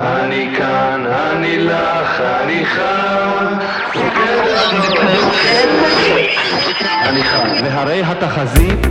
אני כאן, אני לך, אני חם. אני חם. והרי התחזית...